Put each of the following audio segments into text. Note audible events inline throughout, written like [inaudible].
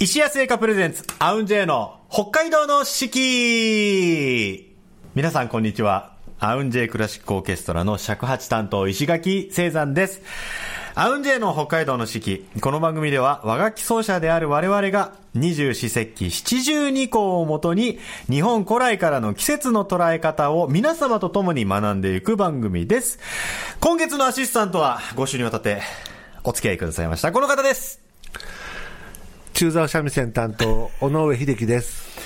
石屋製菓プレゼンツ、アウンジェイの北海道の四季皆さんこんにちは。アウンジェイクラシックオーケストラの尺八担当石垣聖山です。アウンジェイの北海道の四季。この番組では和楽器奏者である我々が二十四節気七十二項をもとに日本古来からの季節の捉え方を皆様と共に学んでいく番組です。今月のアシスタントは5週にわたってお付き合いくださいました。この方です。中沢三味線担当、尾上秀樹です。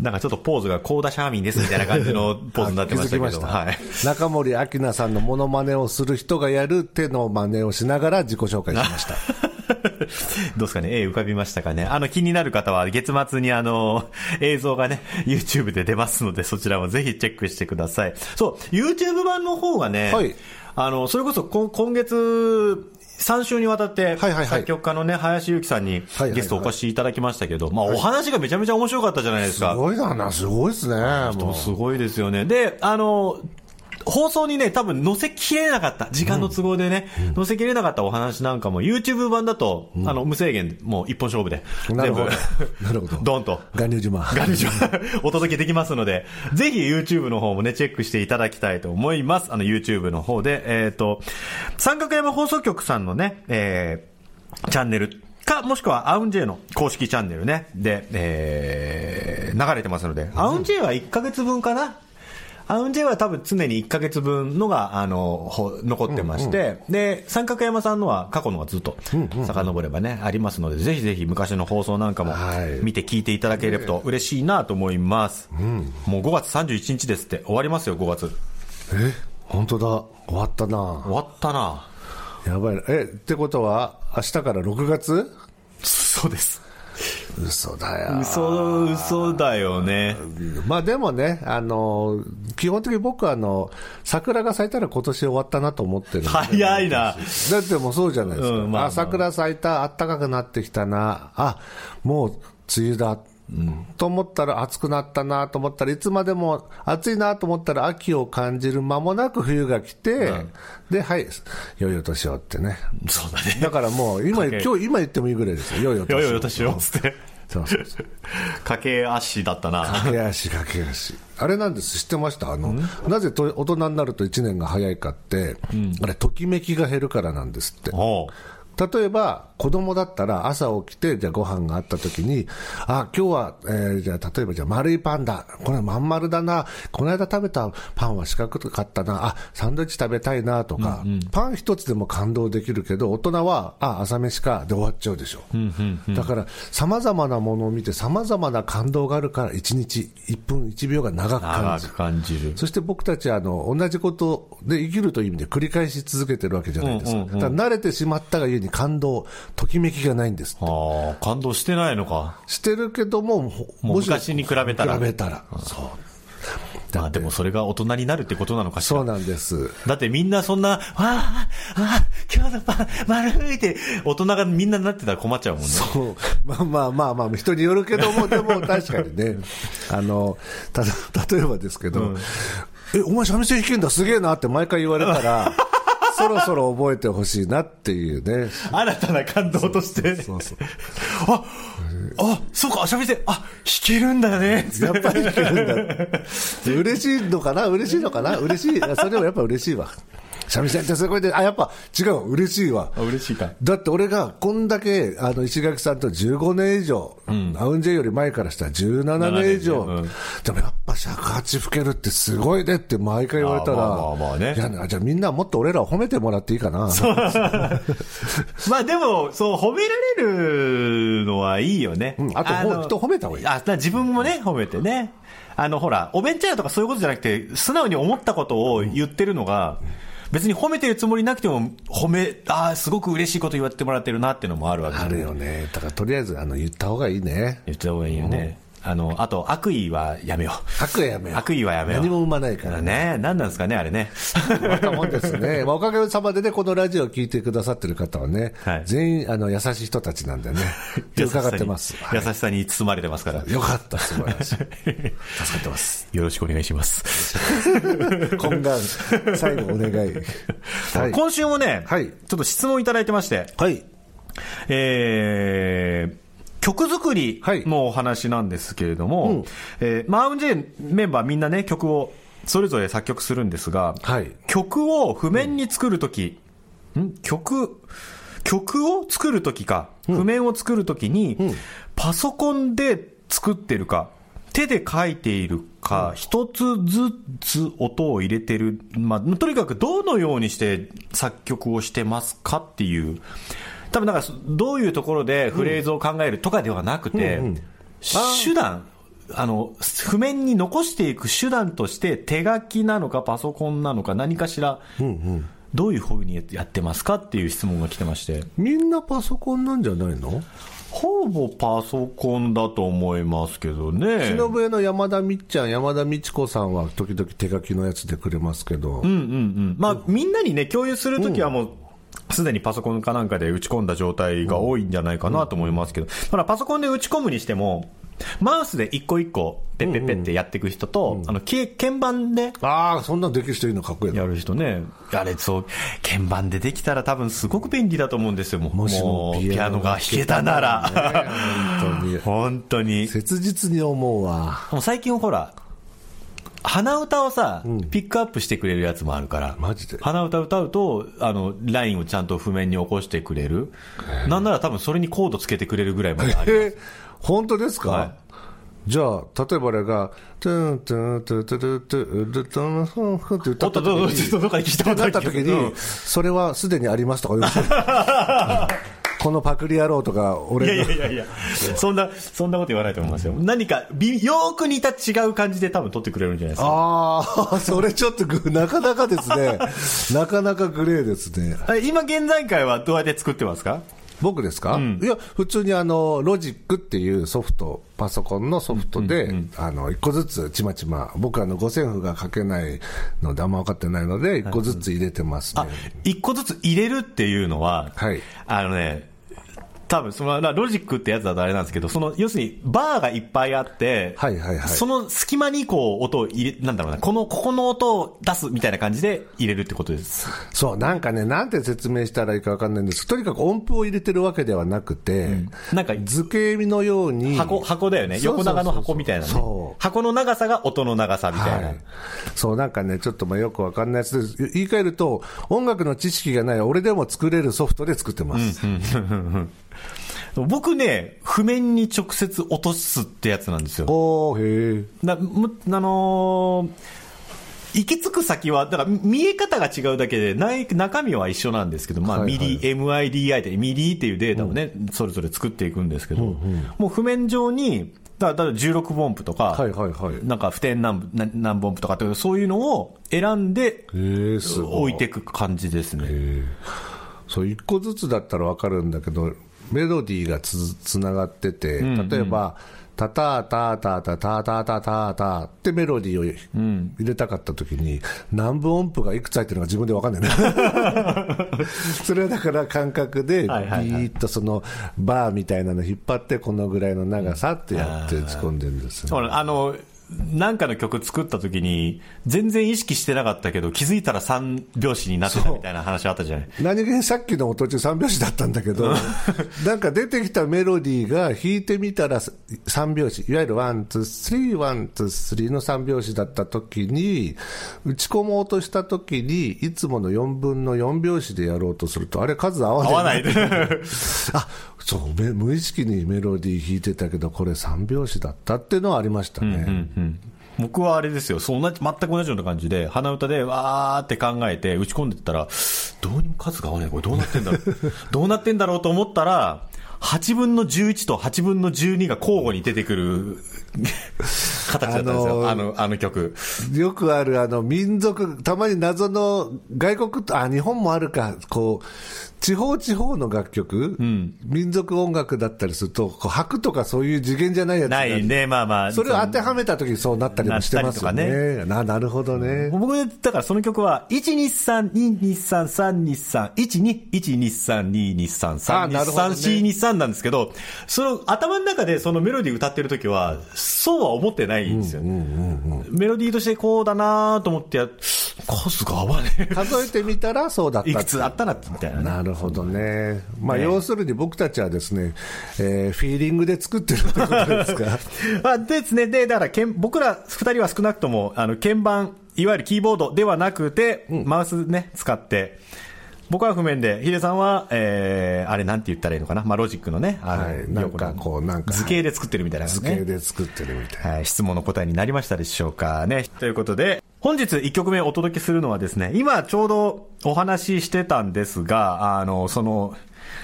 なんかちょっとポーズが高田シャーミンですみたいな感じのポーズになってましたけど、[laughs] はい。中森明菜さんのモノマネをする人がやる手の真似をしながら自己紹介しました。[laughs] どうですかね？絵浮かびましたかね？あの気になる方は月末にあの映像がね [laughs] YouTube で出ますのでそちらもぜひチェックしてください。そう、YouTube 版の方がね、はいあの、それこそ今今月3週にわたって、作曲家のね、林由紀さんにゲストお越しいただきましたけど、まあお話がめちゃめちゃ面白かったじゃないですすか。ごいだな、すごいですね。すごいですよね。で、あの、放送にね、多分載せきれなかった、時間の都合でね、載せきれなかったお話なんかも、YouTube 版だと、あの、無制限、もう一本勝負で、全部なるほど。ドンと。ガニュ島。ガルジョ [laughs] お届けできますので、ぜひ YouTube の方もね、チェックしていただきたいと思います。あの、YouTube の方で、えっ、と、三角山放送局さんのね、えー、チャンネルか、もしくはアウンジェイの公式チャンネルね、で、えー、流れてますので、アウンジェイは1ヶ月分かな？アウンジェイは多分常に1ヶ月分のが、あの、ほ残ってまして、で、三角山さんのは過去のがずっと遡ればね、ありますので、ぜひぜひ昔の放送なんかもはい見て聞いていただければと嬉しいなと思います。もう5月31日ですって、終わりますよ、5月。え、本当だ。終わったな。終わったなやばいな。え、ってことは、明日から6月？そうです。嘘だよ。嘘、嘘だよね。まあでもね、あの、基本的に僕はあの、桜が咲いたら今年終わったなと思ってる早いな。だってもうそうじゃないですか。うんまあまああ、桜咲いた、暖かくなってきたな、あ、もう梅雨だ。と思ったら暑くなったなと思ったらいつまでも暑いなと思ったら秋を感じる間もなく冬が来て、で、はい、良いお年をってね。そうだね。だからもう今、今日、今言ってもいいぐらいですよ。良いお年を。よいよ、年を、つって。そうそうそう。駆け足だったな。駆け足駆け足あれなんです知ってました？あの、なぜと大人になると1年が早いかって、あれときめきが減るからなんですって例えば子供だったら朝起きてじゃあご飯があった時にあ今日は、えーじゃあ例えばじゃあ丸いパンだ。これまん丸だな。この間食べたパンは四角かったな。あサンドイッチ食べたいなとか、パン一つでも感動できるけど大人はあ朝飯かで終わっちゃうでしょ、だからさまざまなものを見てさまざまな感動があるから1日1分1秒が長く感じる。感じる。そして僕たちはあの同じことで生きるという意味で繰り返し続けてるわけじゃないですか、うんうんうん。だから慣れてしまったがゆえに感動、ときめきがないんですああ、感動してないのか。してるけども、ほも昔に比べたら。比べたら、そう。まあでもそれが大人になるってことなのかしら。そうなんです。だってみんなそんな、わあ、わあ、今日のパン、丸いって、大人がみんななってたら困っちゃうもんね。そう。まあまあまあまあ、人によるけども、[laughs] でも確かにね、あの、た、例えばですけど、え、お前三味線弾けんだ、すげえなって毎回言われたら、[laughs] そろそろ覚えてほしいなっていうね。[laughs] 新たな感動として。そうそう。あ、あ、そうか、三味線、あ、弾けるんだね。やっぱり弾けるんだ。嬉しいのかな？嬉しいのかな？嬉しい。それでもやっぱ嬉しいわ。三味線ってすごいで、あ、やっぱ違う、嬉しいわ。あ嬉しいか。だって俺がこんだけあの石垣さんと15年以上、アウンジェイより前からしたら17年以上、17年ねでもやっぱ尺八吹けるってすごいねって毎回言われたら、あまあまあまあねいやじゃあみんなもっと俺らを褒めてもらっていいかな。[laughs] まあでも、そう、褒められるのはいいよね。うんあとほの人褒めた方がいいあ、自分もね、褒めてね。あの、ほら、お弁当屋とかそういうことじゃなくて、素直に思ったことを言ってるのが、別に褒めてるつもりなくても、褒め、ああ、すごく嬉しいこと言われてもらってるなっていうのもあるわけあるよね。だからとりあえずあの言った方がいいね。言った方がいいよね。あの、あと、悪意はやめよう。悪意やめよう。悪意はやめよう。何も生まないからね。ね。何なんですかね、あれね。またもんですね。[laughs] まあおかげさまでね、このラジオを聞いてくださってる方はね、はい全員あの優しい人たちなんでね、[laughs] って伺ってます。優しさに優しさに包まれてますから。よかった、素晴らしい。[laughs] 助かってます。よろしくお願いします。懇願、最後お願い。はい。今週もね、はいちょっと質問いただいてまして、はい。えー、曲作りのお話なんですけれども、うん。えーマウンジェメンバーみんなね、曲をそれぞれ作曲するんですが、はい。曲を譜面に作るとき、ん。曲、曲を作るときか、譜面を作るときに、パソコンで作ってるか、手で書いているか、一つずつ音を入れてる、まあ、とにかくどのようにして作曲をしてますかっていう、多分なんか、どういうところでフレーズを考えるとかではなくて、うんうん手段、あの、譜面に残していく手段として、手書きなのかパソコンなのか何かしら、どういうふうにやってますかっていう質問が来てまして。みんなパソコンなんじゃないの？ほぼパソコンだと思いますけどね。篠笛の山田みっちゃん、山田美智子さんは時々手書きのやつでくれますけど、うんうんうん。まあ、みんなにね、共有するときはもう、すでにパソコンかなんかで打ち込んだ状態が多いんじゃないかなと思いますけど、ただパソコンで打ち込むにしても、マウスで一個一個、ペッペッペッってやっていく人と、あの、け鍵盤でああ、そんなんできる人いるのかっこいいなやる人ね、あれ、そう、鍵盤でできたら多分すごく便利だと思うんですよ、もう。もしもうピアノが弾けたなら。本当に。本当に。切実に思うわ。もう最近ほら、鼻歌をさ、ピックアップしてくれるやつもあるから。マジで？鼻歌歌うと、あの、ラインをちゃんと譜面に起こしてくれる。なんなら多分それにコードつけてくれるぐらいまであります。本当ですか、はいじゃあ、例えばあれが、トゥントゥントゥトゥトゥトゥトゥトゥトゥって歌った時に、どっかで聞いたことあった時に、それはすでにありますとか言うこのパクリ野郎とか、いや俺のいやいやいや、そんな、そんなこと言わないと思いますよ。何か、びよーく似た違う感じで多分撮ってくれるんじゃないですか。ああ、それちょっとぐ、なかなかですね。[laughs] なかなかグレーですね。あ今現在回はどうやって作ってますか？僕ですか、いや、普通にあの、ロジックっていうソフト、パソコンのソフトで、あの、一個ずつちまちま、僕あの、五線譜が書けないのであんま分かってないので、一個ずつ入れてますね。あ、一個ずつ入れるっていうのは、はいあのね、多分そのなロジックってやつだとあれなんですけど、その要するにバーがいっぱいあって、はいはいはいその隙間にこう音を入れ、なんだろうな、この、ここの音を出すみたいな感じで入れるってことです。そう、なんかね、なんて説明したらいいか分かんないんですとにかく音符を入れてるわけではなくて、なんか図形のように。箱、箱だよね。横長の箱みたいなねそう。箱の長さが音の長さみたいな。はい、そうなんかね、ちょっとまあよくわかんないやつです。言い換えると、音楽の知識がない俺でも作れるソフトで作ってます。僕ね、譜面に直接落とすってやつなんですよ。おー、へえ。なむあのー行き着く先は、だから見え方が違うだけで、ない中身は一緒なんですけど、まあ、ミリ、MIDI って、ミリっていうデータをね、それぞれ作っていくんですけど、もう譜面上に、だからだから16分音符とか、はいはいはいなんか普天何分何何分音符とかって、そういうのを選んで。置いていく感じですね。そう、一個ずつだったらわかるんだけど、メロディーがつつながってて、例えば、タタタタタタタタタタってメロディーを入れたかったときに、何分音符がいくつ入ってるのか自分でわかんないね。[laughs] それはだから感覚で、ビーッとそのバーみたいなの引っ張って、このぐらいの長さってやって打ち込んでるんですよ。ほらあの、なんかの曲作った時に、全然意識してなかったけど、気づいたら3拍子になってたみたいな話あったじゃない。何気にさっきのも途中3拍子だったんだけど、[laughs] なんか出てきたメロディーが弾いてみたら3拍子、いわゆるワン、ツー、スリー、ワン、ツー、スリーの3拍子だった時に、打ち込もうとした時に、いつもの4分の4拍子でやろうとすると、あれ数合わない。合わないで。[laughs] あ、そう、め無意識にメロディー弾いてたけど、これ3拍子だったっていうのはありましたね。僕はあれですよ、そんな全く同じような感じで、鼻歌でわーって考えて、打ち込んでったら、どうにも数が合わない、これどうなってんだろう、[laughs] どうなってんだろうと思ったら、8分の11と8分の12が交互に出てくる [laughs] 形だったんですよ、ああののあの曲。よくあるあの民族、たまに謎の外国と、あ、日本もあるか、こう、地方地方の楽曲、民族音楽だったりすると、こう拍とかそういう次元じゃないやつがないね、まあまあ。それを当てはめたときにそうなったりもしてますよなったりね。ななるほどね。僕、だからその曲は、123、223、323、12、123、223、あなるほどね。323、423なんですけど、その頭の中でそのメロディー歌ってる時は、そうは思ってないんですよ。メロディーとしてこうだなと思ってや、数が合わねえ。数えてみたらそうだったいくつあったらみたいなね。なるほどね、まあ、ね要するに僕たちはですね、えーフィーリングで作ってるってことですか？[laughs] あですね。で、だからけん、僕ら二人は少なくとも、あの、鍵盤、いわゆるキーボードではなくて、マウスね、使って、僕は譜面で、ヒデさんは、えー、あれなんて言ったらいいのかな？まあ、ロジックのね、あの、はいなんかこうなんか図形で作ってるみたいな、ね。図形で作ってるみたいはい、質問の答えになりましたでしょうかね。ということで、本日1曲目お届けするのはですね、今ちょうどお話ししてたんですが、あの、その、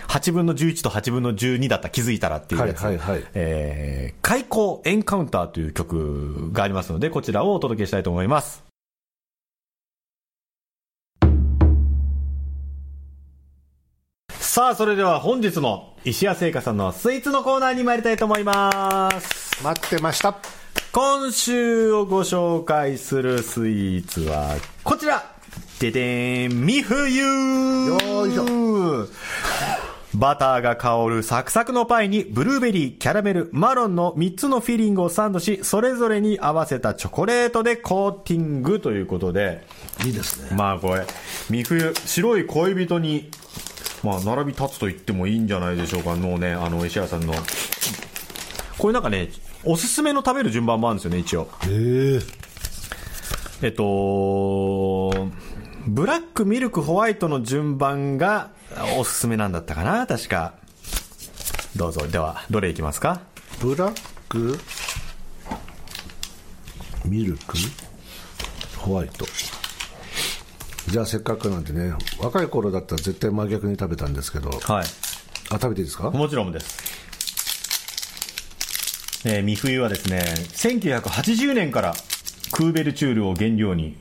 8分の11と8分の12だった気づいたらっていうやつ。はいはいはいえー、開口エンカウンターという曲がありますので、こちらをお届けしたいと思います。さあ、それでは本日も石谷製菓さんのスイーツのコーナーに参りたいと思います。な。待ってました。今週をご紹介するスイーツはこちらででーんみふゆよいしょバターが香るサクサクのパイにブルーベリー、キャラメル、マロンの3つのフィリングをサンドし、それぞれに合わせたチョコレートでコーティングということで、いいですね。まあこれ、三冬、白い恋人に、まあ並び立つと言ってもいいんじゃないでしょうか、もうね、あの、石原さんの。これなんかね、おすすめの食べる順番もあるんですよね、一応。えええっと、ブラック、ミルク、ホワイトの順番がおすすめなんだったかな、確か。どうぞ。では、どれいきますか？ブラック、ミルク、ホワイト。じゃあせっかくなんでね、若い頃だったら絶対真逆に食べたんですけど、あ、はい。食べていいですか？もちろんです。えー、三冬はですね、1980年からクーベルチュールを原料に、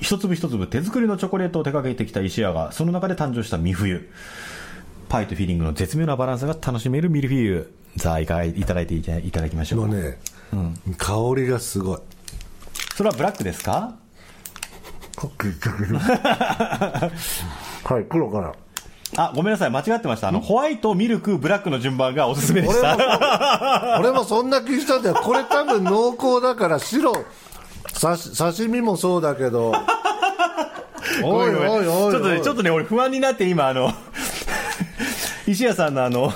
一粒一粒手作りのチョコレートを手掛けてきた石屋が、その中で誕生した三冬。パイとフィリングの絶妙なバランスが楽しめるミルフィーユ。さあ、いかがいただいていただきましょう。もうね、香りがすごい。それはブラックですか？[laughs] はい、黒から。あ、ごめんなさい、間違ってました。あの、ホワイト、ミルク、ブラックの順番がおすすめでした。俺 [laughs] もそんな気したんだよ。これ多分濃厚だから白、刺し刺身もそうだけど。[laughs] おいおいおいおい。ちょっとね、ちょっとね、俺不安になって今、あの、石谷さんのあの、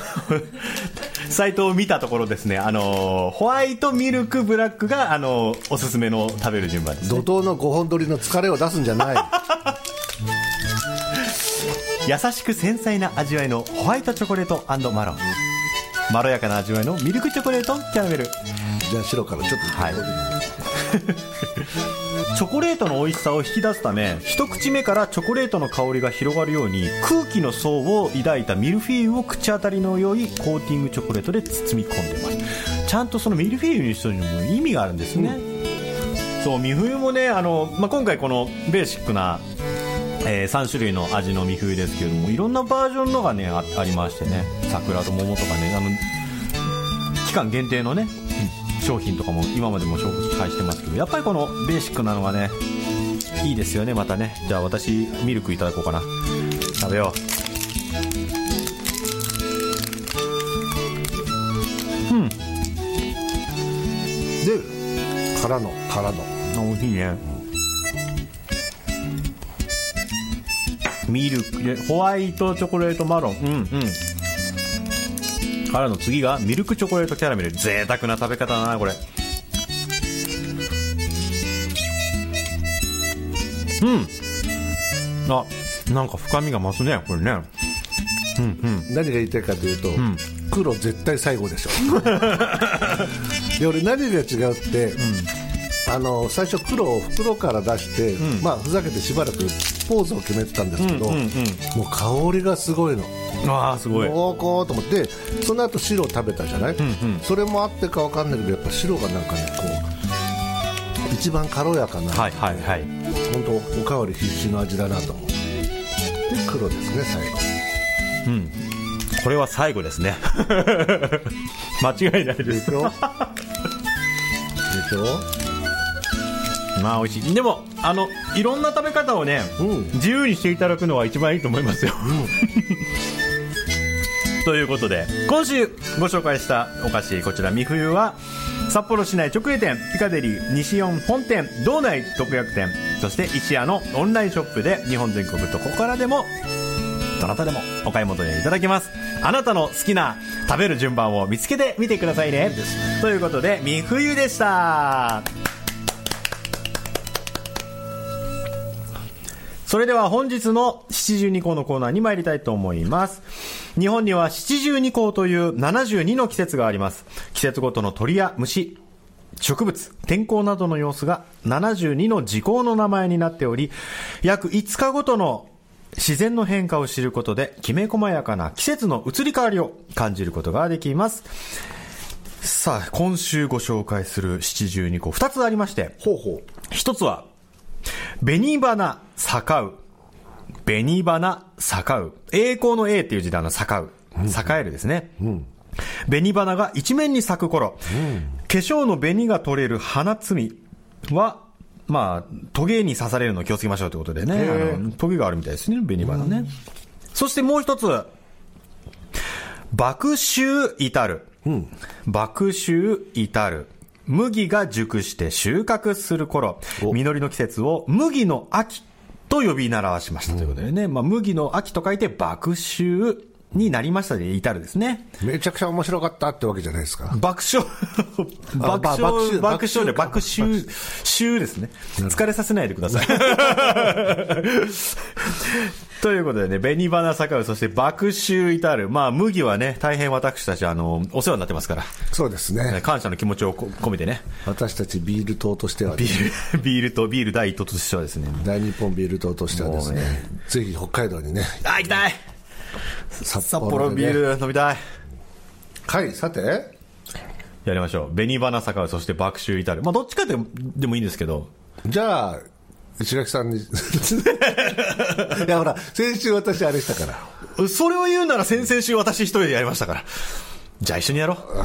サイトを見たところですね、あの、ホワイト、ミルク、ブラックが、あの、おすすめの食べる順番です、怒ね。涛の5本取りの疲れを出すんじゃない。[laughs] 優しく繊細な味わいのホワイトチョコレートマロン。まろやかな味わいのミルクチョコレートキャラメル。じゃあ白からちょっと。はい [laughs] チョコレートの美味しさを引き出すため一口目からチョコレートの香りが広がるように空気の層を抱いたミルフィーユを口当たりのようにコーティングチョコレートで包み込んでます。ちゃんとそのミルフィーユにしてるのも意味があるんですね、そう三冬もねあの、まあ、今回このベーシックなえ3種類の味の三冬ですけれどもいろんなバージョンのがねあありましてね。桜と桃とかねあの期間限定のね。商品とかも今までも紹介してますけどやっぱりこのベーシックなのがねいいですよねまたね。じゃあ私ミルクいただこうかな。食べよで、からの、からの。うあ美味しいね。ミルクでホワイトチョコレートマロン。うんうんからの次がミルクチョコレートキャラメル。贅沢な食べ方だなこれ。うん。あなんか深みが増すねこれね。何が言いたいかというと、黒絶対最後でしょ。で、俺何が違うって、あの最初黒を袋から出して、まあふざけてしばらくポーズを決めてたんですけど、もう香りがすごいの。ああすごい。濃厚と思ってその後白を食べたじゃない、それもあってかわかんないけどやっぱ白がなんかねこう一番軽やかな、はいはいはい。本当おかわり必至の味だなと思うで黒ですね最後。これは最後ですね。[laughs] 間違いないでですしょ？でしょ？まあ美味しい。でもあのいろんな食べ方をね、うん。自由にしていただくのは一番いいと思いますよ、[laughs] ということで今週ご紹介したお菓子こちら三冬は札幌市内直営店ピカデリー西四本店道内特約店そして石屋のオンラインショップで日本全国どこからでもどなたでもお買い求めいただけます。あなたの好きな食べる順番を見つけてみてくださいね。ということで三冬でしたそれでは本日の七十二項のコーナーに参りたいと思います。日本には七十二項という72の季節があります。季節ごとの鳥や虫、植物、天候などの様子が72の時効の名前になっており、約5日ごとの自然の変化を知ることで、きめ細やかな季節の移り変わりを感じることができます。さあ、今週ご紹介する七十二項、2つありまして、ほうほ一つは、紅花咲かう。紅花咲かう。栄光の A っていう字であの咲かう。栄えるですね。紅花が一面に咲く頃、化粧の紅が取れる花摘みは、まあ、トゲに刺されるのを気をつけましょうということでね、へあのトゲがあるみたいですね、紅花ね。そしてもう一つ、爆秋至る。爆秋至る。麦が熟して収穫する頃、お。実りの季節を麦の秋と呼び習わしました。ということでね、まあ、麦の秋と書いて爆秋になりましたで至るですね。う。めちゃくちゃ面白かったってわけじゃないですか。爆笑、爆笑、笑爆笑で爆爆笑臭、臭ですね。疲れさせないでください。[laughs] ということでね、紅花咲かう、そして爆臭至る。まあ、麦はね、大変私たち、あの、お世話になってますから、そうですね。感謝の気持ちをこ込めてね、私たちビール党としてはビ、ール、ビール [laughs] とビール第一党としてはですね、大日本ビール党としてはですもうね、ぜひ北海道にね、あ、行きたい札札幌ねビール飲みたい。はい、さて、やりましょう。紅花咲かう、そして爆臭至る。まあ、どっちかででもいいんですけど、じゃあ、石垣さんに。いや、ほら、先週私あれしたから。それを言うなら先々週私一人でやりましたから。じゃあ一緒にやろう。[laughs]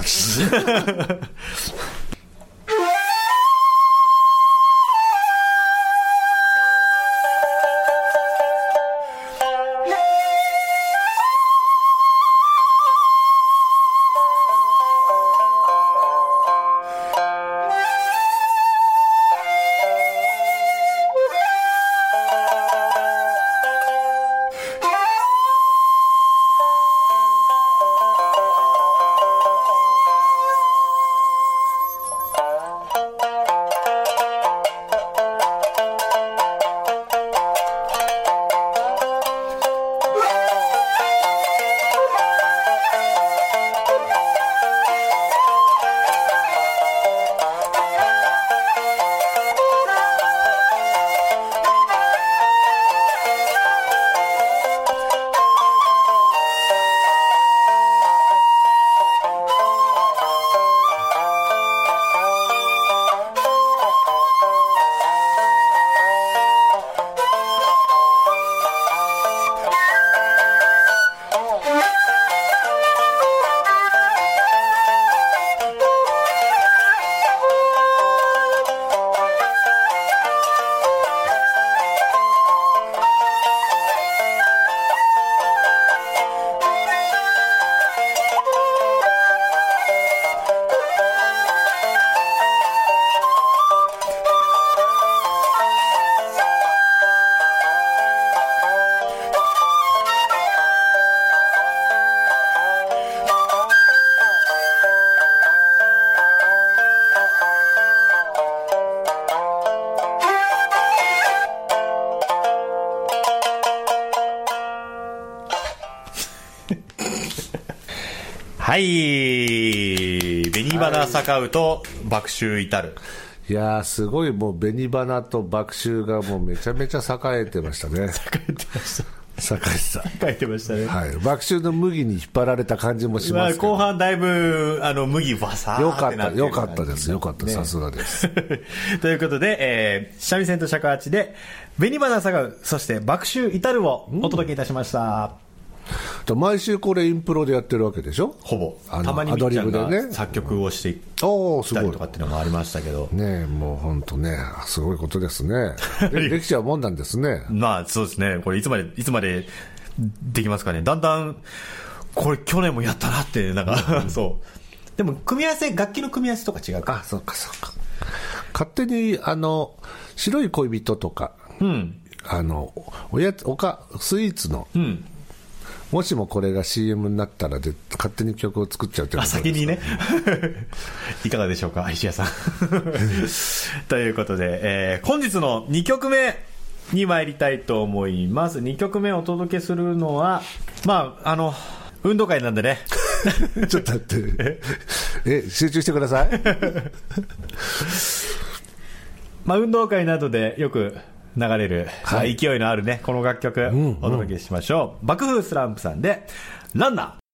はい。紅花咲かうと爆臭至る。いやー、すごいもう、紅花と爆秋がもうめちゃめちゃ栄えてましたね。栄書いてました。えてた。書いてましたね。はい。爆秋の麦に引っ張られた感じもしまあ、ますけど。後半だいぶ、あの、麦バサーよかった、よかったです。よかった、さすがです。[laughs] ということで、えー、三味線と尺八で、紅花咲かう、そして爆臭至るをお届けいたしました。毎週これインプロでやってるわけでしょ？ほぼ。あのたまにみっちゃんアドリブでねが作曲をしていきたりと。かっていうのもありましたけど。ねえ、もう本当ね、すごいことですね。で [laughs] できちゃうもんなんですね。まあ、そうですね。これいつまで、いつまでできますかね。だんだん、これ去年もやったなって、なんか、[laughs] そう。でも、組み合わせ、楽器の組み合わせとか違うか。あ、そうか、そうか。勝手に、あの、白い恋人とか、うん。あの、おやつ、おか、スイーツの、うん。もしもこれが CM になったらで、勝手に曲を作っちゃうっていうあ、こと先にね。[laughs] いかがでしょうか、石谷さん。[laughs] ということで、えー本日の2曲目に参りたいと思います。2曲目をお届けするのは、まあ、あの、運動会なんでね。[laughs] ちょっと待って。え、集中してください。まあ、運動会などでよく流れる、はいまあ勢いのあるね、この楽曲、んお届けしましょう。爆風スランプさんで、ランナー。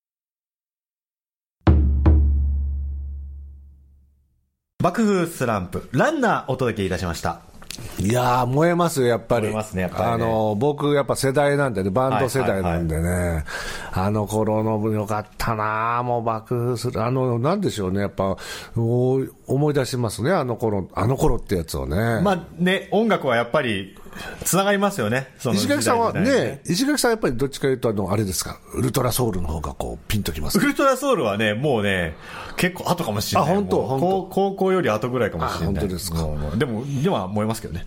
爆風スランプ、ランナーお届けいたしました。いやー、燃えますよ、やっぱり。燃えますねやっぱりねあの、僕、やっぱ世代なんでね、バンド世代なんでね、あの頃の分よかったなーもう爆風する。あの、なんでしょうね、やっぱ、お思い出しますね、あの頃、あの頃ってやつをね。まあね、音楽はやっぱり、つながりますよね。その石垣さんはね、石垣さんはやっぱりどっちかというと、あの、あれですか、ウルトラソウルの方がこう、ピンときます？ウ。ルトラソウルはね、もうね、結構後かもしれない。あ本当？高高校より後ぐらいかもしれない。あ本当ですか？でも、今は燃えますけどね。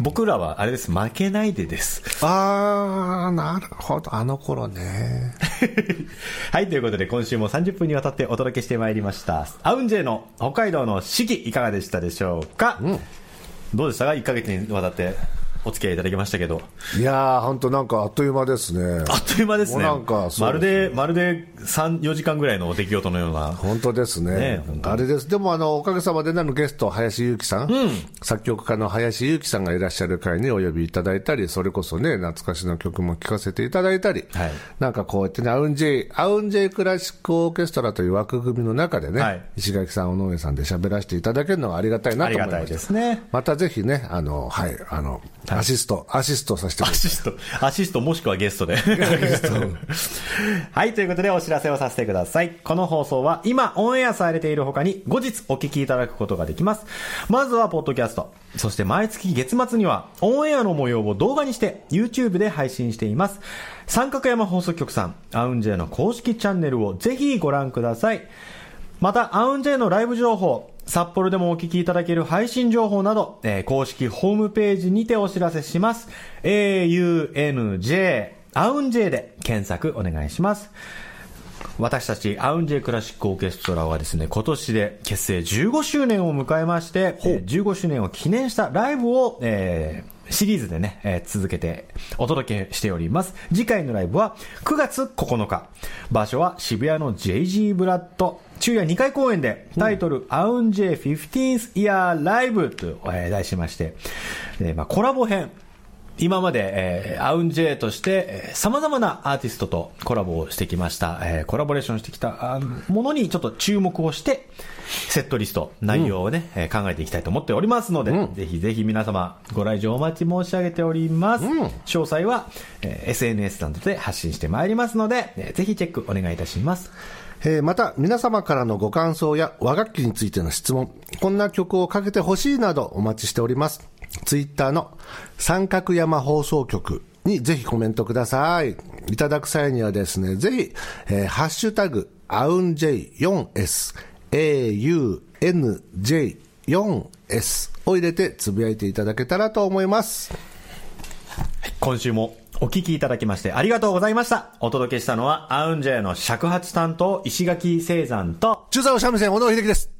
僕らはあれです、負けないでです。あー、なるほど、あの頃ね。[laughs] はい、ということで今週も30分にわたってお届けしてまいりました。アウンジェの北海道の四季いかがでしたでしょうか、どうでしたか ?1 ヶ月にわたってお付き合いいただきましたけど。いやー、本当なんかあっという間ですね。あっという間ですね。なんかまるで、まるで3、4時間ぐらいの出来事のような。本当ですねねあれです、でもあのおかげさまでねあのゲスト、林裕樹さん,、作曲家の林裕樹さんがいらっしゃる会にお呼びいただいたり、それこそね、懐かしの曲も聴かせていただいたり、はいなんかこうやってね、アウンジェイ、アウンジェイクラシックオーケストラという枠組みの中でね、はい石垣さん、尾上さんで喋らせていただけるのがありがたいなと思いました。ですね。またぜひね、あの、はい、あの、アシスト、アシストさせてください。アシスト、アシストもしくはゲストで。[laughs] はい、ということでお知らせをさせてください。この放送は今オンエアされている他に後日お聞きいただくことができます。まずはポッドキャスト。そして毎月月末にはオンエアの模様を動画にして YouTube で配信しています。三角山放送局さん、アウンジェの公式チャンネルをぜひご覧ください。また、アウンジェのライブ情報、札幌でもお聞きいただける配信情報など、えー公式ホームページにてお知らせします。AUNJ、アウンジェで検索お願いします。私たち、アウンジェクラシックオーケストラはですね、今年で結成15周年を迎えまして、えー15周年を記念したライブを、えーシリーズでね、えー続けてお届けしております。次回のライブは9月9日。場所は渋谷の JG ブラッド。昼夜2回公演で、タイトル、アウンジェ 15th Year Live と、えー題しまして、えーまあ、コラボ編。今まで、えーアウンジェイとして、えー様々なアーティストとコラボをしてきました、えーコラボレーションしてきたものにちょっと注目をして、セットリスト、内容をね、えー考えていきたいと思っておりますので、ぜひぜひ皆様、ご来場お待ち申し上げております。詳細は、えー SNS などで発信してまいりますので、えーぜひチェックお願いいたします。えーまた、皆様からのご感想や和楽器についての質問、こんな曲をかけてほしいなどお待ちしております。ツイッターの三角山放送局にぜひコメントください。いただく際にはですね、ぜひ、えーハッシュタグ、アウン J4S、AUNJ4S を入れてつぶやいていただけたらと思います。今週もお聞きいただきましてありがとうございました。お届けしたのは、アウンジェイの尺八担当、石垣聖山と、中座の三味線、小野秀樹です。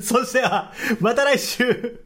[laughs] そしては、また来週